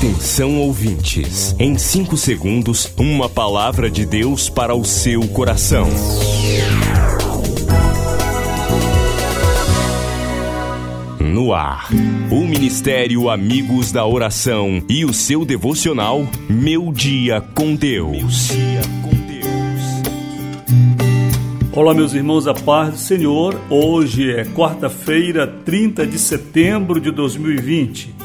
Atenção ouvintes, em 5 segundos, uma palavra de Deus para o seu coração. No ar, o Ministério Amigos da Oração e o seu devocional Meu Dia com Deus. Olá, meus irmãos, a paz do Senhor. Hoje é quarta-feira, 30 de setembro de 2020.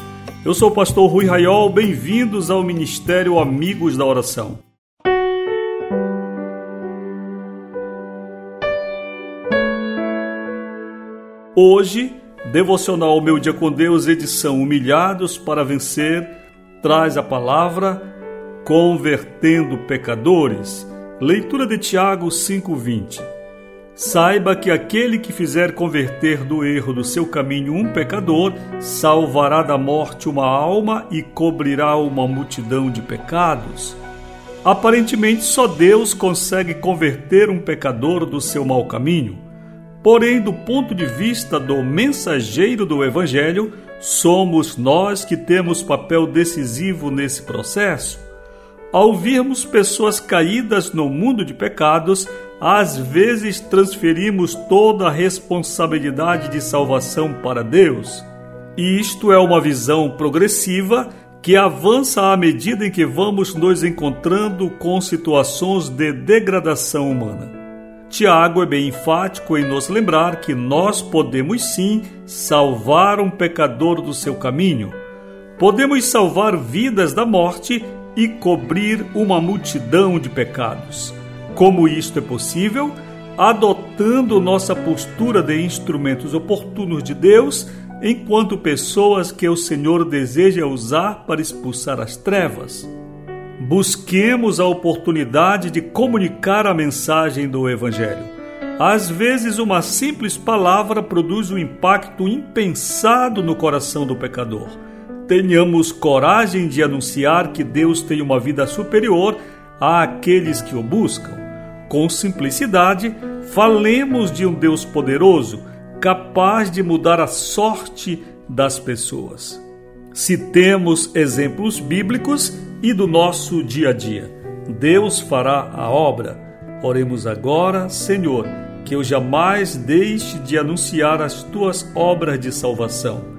Eu sou o pastor Rui Raiol, bem-vindos ao Ministério Amigos da Oração. Hoje, devocional Meu Dia com Deus, edição Humilhados para Vencer, traz a palavra Convertendo Pecadores. Leitura de Tiago 5:20. Saiba que aquele que fizer converter do erro do seu caminho um pecador, salvará da morte uma alma e cobrirá uma multidão de pecados. Aparentemente, só Deus consegue converter um pecador do seu mau caminho. Porém, do ponto de vista do mensageiro do Evangelho, somos nós que temos papel decisivo nesse processo. Ao virmos pessoas caídas no mundo de pecados, às vezes transferimos toda a responsabilidade de salvação para Deus. E isto é uma visão progressiva que avança à medida em que vamos nos encontrando com situações de degradação humana. Tiago é bem enfático em nos lembrar que nós podemos sim salvar um pecador do seu caminho. Podemos salvar vidas da morte e cobrir uma multidão de pecados. Como isto é possível? Adotando nossa postura de instrumentos oportunos de Deus, enquanto pessoas que o Senhor deseja usar para expulsar as trevas. Busquemos a oportunidade de comunicar a mensagem do Evangelho. Às vezes, uma simples palavra produz um impacto impensado no coração do pecador. Tenhamos coragem de anunciar que Deus tem uma vida superior àqueles que o buscam. Com simplicidade, falemos de um Deus poderoso, capaz de mudar a sorte das pessoas. Citemos exemplos bíblicos e do nosso dia a dia. Deus fará a obra. Oremos agora, Senhor, que eu jamais deixe de anunciar as tuas obras de salvação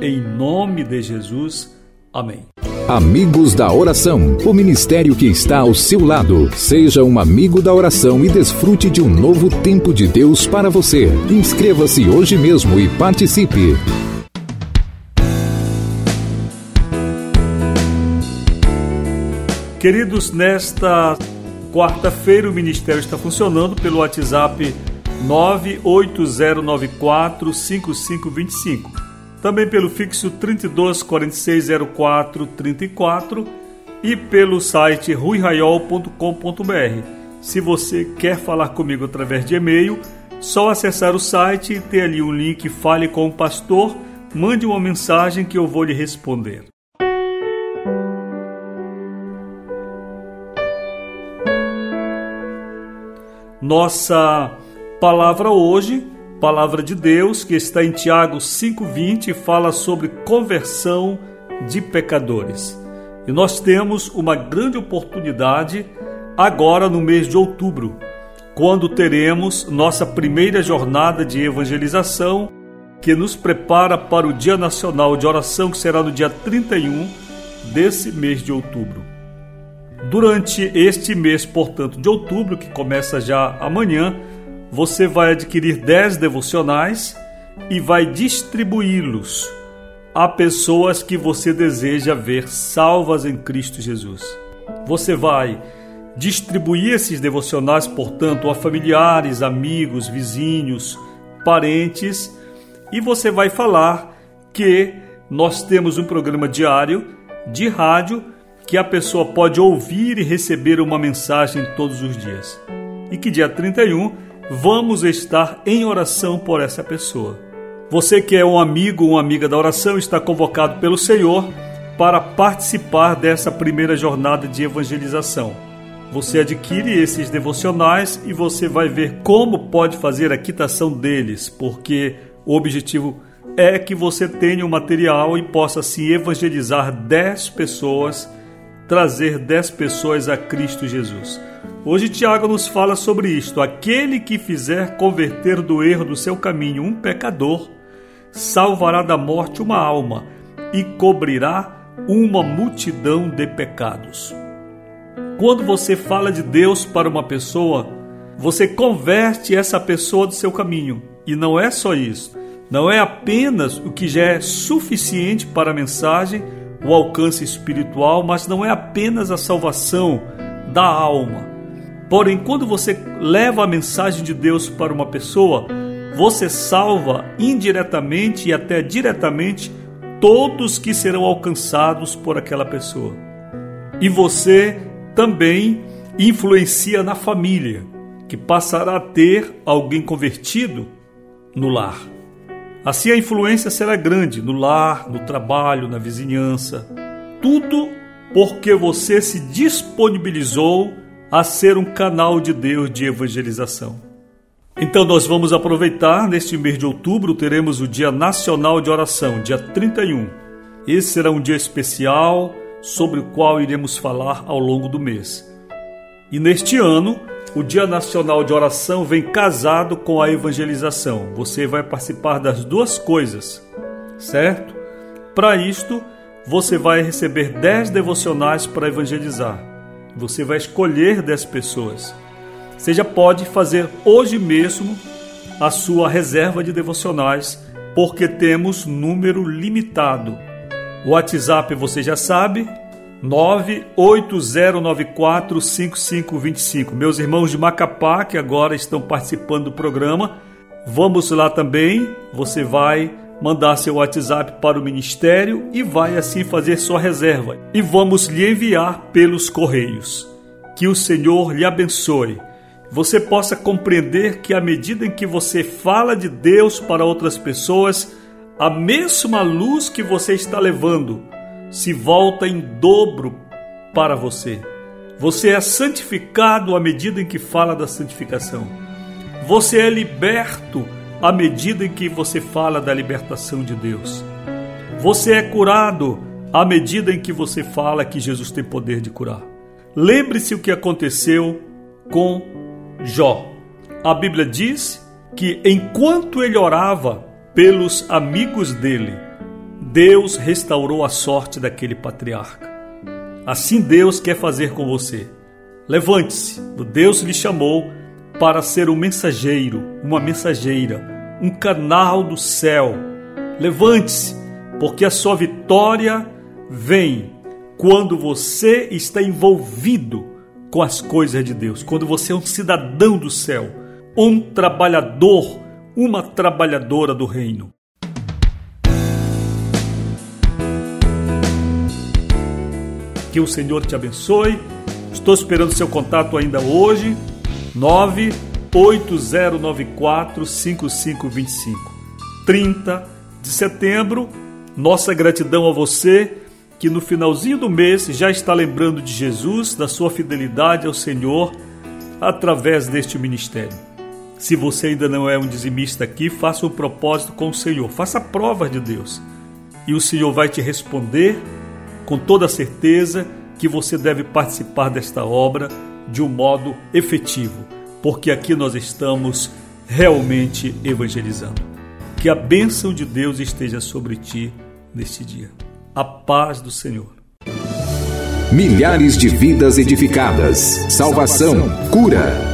em nome de Jesus. Amém. Amigos da Oração, o ministério que está ao seu lado. Seja um amigo da oração e desfrute de um novo tempo de Deus para você. Inscreva-se hoje mesmo e participe. Queridos, nesta quarta-feira o ministério está funcionando pelo WhatsApp 98094 5525 também pelo fixo 32 46 04 34 e pelo site ruiraiol.com.br. Se você quer falar comigo através de e-mail, só acessar o site e ter ali um link Fale com o Pastor, mande uma mensagem que eu vou lhe responder. Nossa palavra hoje palavra de Deus que está em Tiago 5:20 fala sobre conversão de pecadores. E nós temos uma grande oportunidade agora no mês de outubro, quando teremos nossa primeira jornada de evangelização que nos prepara para o Dia Nacional de Oração que será no dia 31 desse mês de outubro. Durante este mês, portanto, de outubro, que começa já amanhã, você vai adquirir 10 devocionais e vai distribuí-los a pessoas que você deseja ver salvas em Cristo Jesus. Você vai distribuir esses devocionais, portanto, a familiares, amigos, vizinhos, parentes, e você vai falar que nós temos um programa diário de rádio que a pessoa pode ouvir e receber uma mensagem todos os dias. E que dia 31 vamos estar em oração por essa pessoa. Você que é um amigo ou uma amiga da oração está convocado pelo Senhor para participar dessa primeira jornada de evangelização. Você adquire esses devocionais e você vai ver como pode fazer a quitação deles, porque o objetivo é que você tenha o material e possa se evangelizar 10 pessoas, trazer 10 pessoas a Cristo Jesus. Hoje Tiago nos fala sobre isto: aquele que fizer converter do erro do seu caminho um pecador, salvará da morte uma alma e cobrirá uma multidão de pecados. Quando você fala de Deus para uma pessoa, você converte essa pessoa do seu caminho. E não é só isso. Não é apenas o que já é suficiente para a mensagem, o alcance espiritual, mas não é apenas a salvação da alma. Porém, quando você leva a mensagem de Deus para uma pessoa, você salva indiretamente e até diretamente todos que serão alcançados por aquela pessoa. E você também influencia na família, que passará a ter alguém convertido no lar. Assim a influência será grande no lar, no trabalho, na vizinhança. Tudo porque você se disponibilizou a ser um canal de Deus de evangelização. Então nós vamos aproveitar neste mês de outubro, teremos o Dia Nacional de Oração, dia 31. Esse será um dia especial sobre o qual iremos falar ao longo do mês. E neste ano, o Dia Nacional de Oração vem casado com a evangelização. Você vai participar das duas coisas, certo? Para isto, você vai receber 10 devocionais para evangelizar. Você vai escolher 10 pessoas. Você já pode fazer hoje mesmo a sua reserva de devocionais, porque temos número limitado. O WhatsApp você já sabe, 980945525. Meus irmãos de Macapá que agora estão participando do programa, vamos lá também. Você vai mandar seu WhatsApp para o ministério e vai assim fazer sua reserva. E vamos lhe enviar pelos correios. Que o Senhor lhe abençoe. Você possa compreender que à medida em que você fala de Deus para outras pessoas, a mesma luz que você está levando se volta em dobro para você. Você é santificado à medida em que fala da santificação. Você é liberto à medida em que você fala da libertação de Deus. Você é curado à medida em que você fala que Jesus tem poder de curar. Lembre-se o que aconteceu com Jó. A Bíblia diz que enquanto ele orava pelos amigos dele, Deus restaurou a sorte daquele patriarca. Assim Deus quer fazer com você. Levante-se, Deus lhe chamou para ser um mensageiro, uma mensageira, um canal do céu. Levante-se, porque a sua vitória vem quando você está envolvido com as coisas de Deus, quando você é um cidadão do céu, um trabalhador, uma trabalhadora do reino. Que o Senhor te abençoe. Estou esperando seu contato ainda hoje. 98094 5525. 30 de setembro. Nossa gratidão a você que no finalzinho do mês já está lembrando de Jesus, da sua fidelidade ao Senhor através deste ministério. Se você ainda não é um dizimista aqui, faça um propósito com o Senhor, faça provas de Deus. E o Senhor vai te responder com toda certeza que você deve participar desta obra de um modo efetivo, porque aqui nós estamos realmente evangelizando. Que a bênção de Deus esteja sobre ti neste dia. A paz do Senhor. Milhares de vidas edificadas, salvação, cura.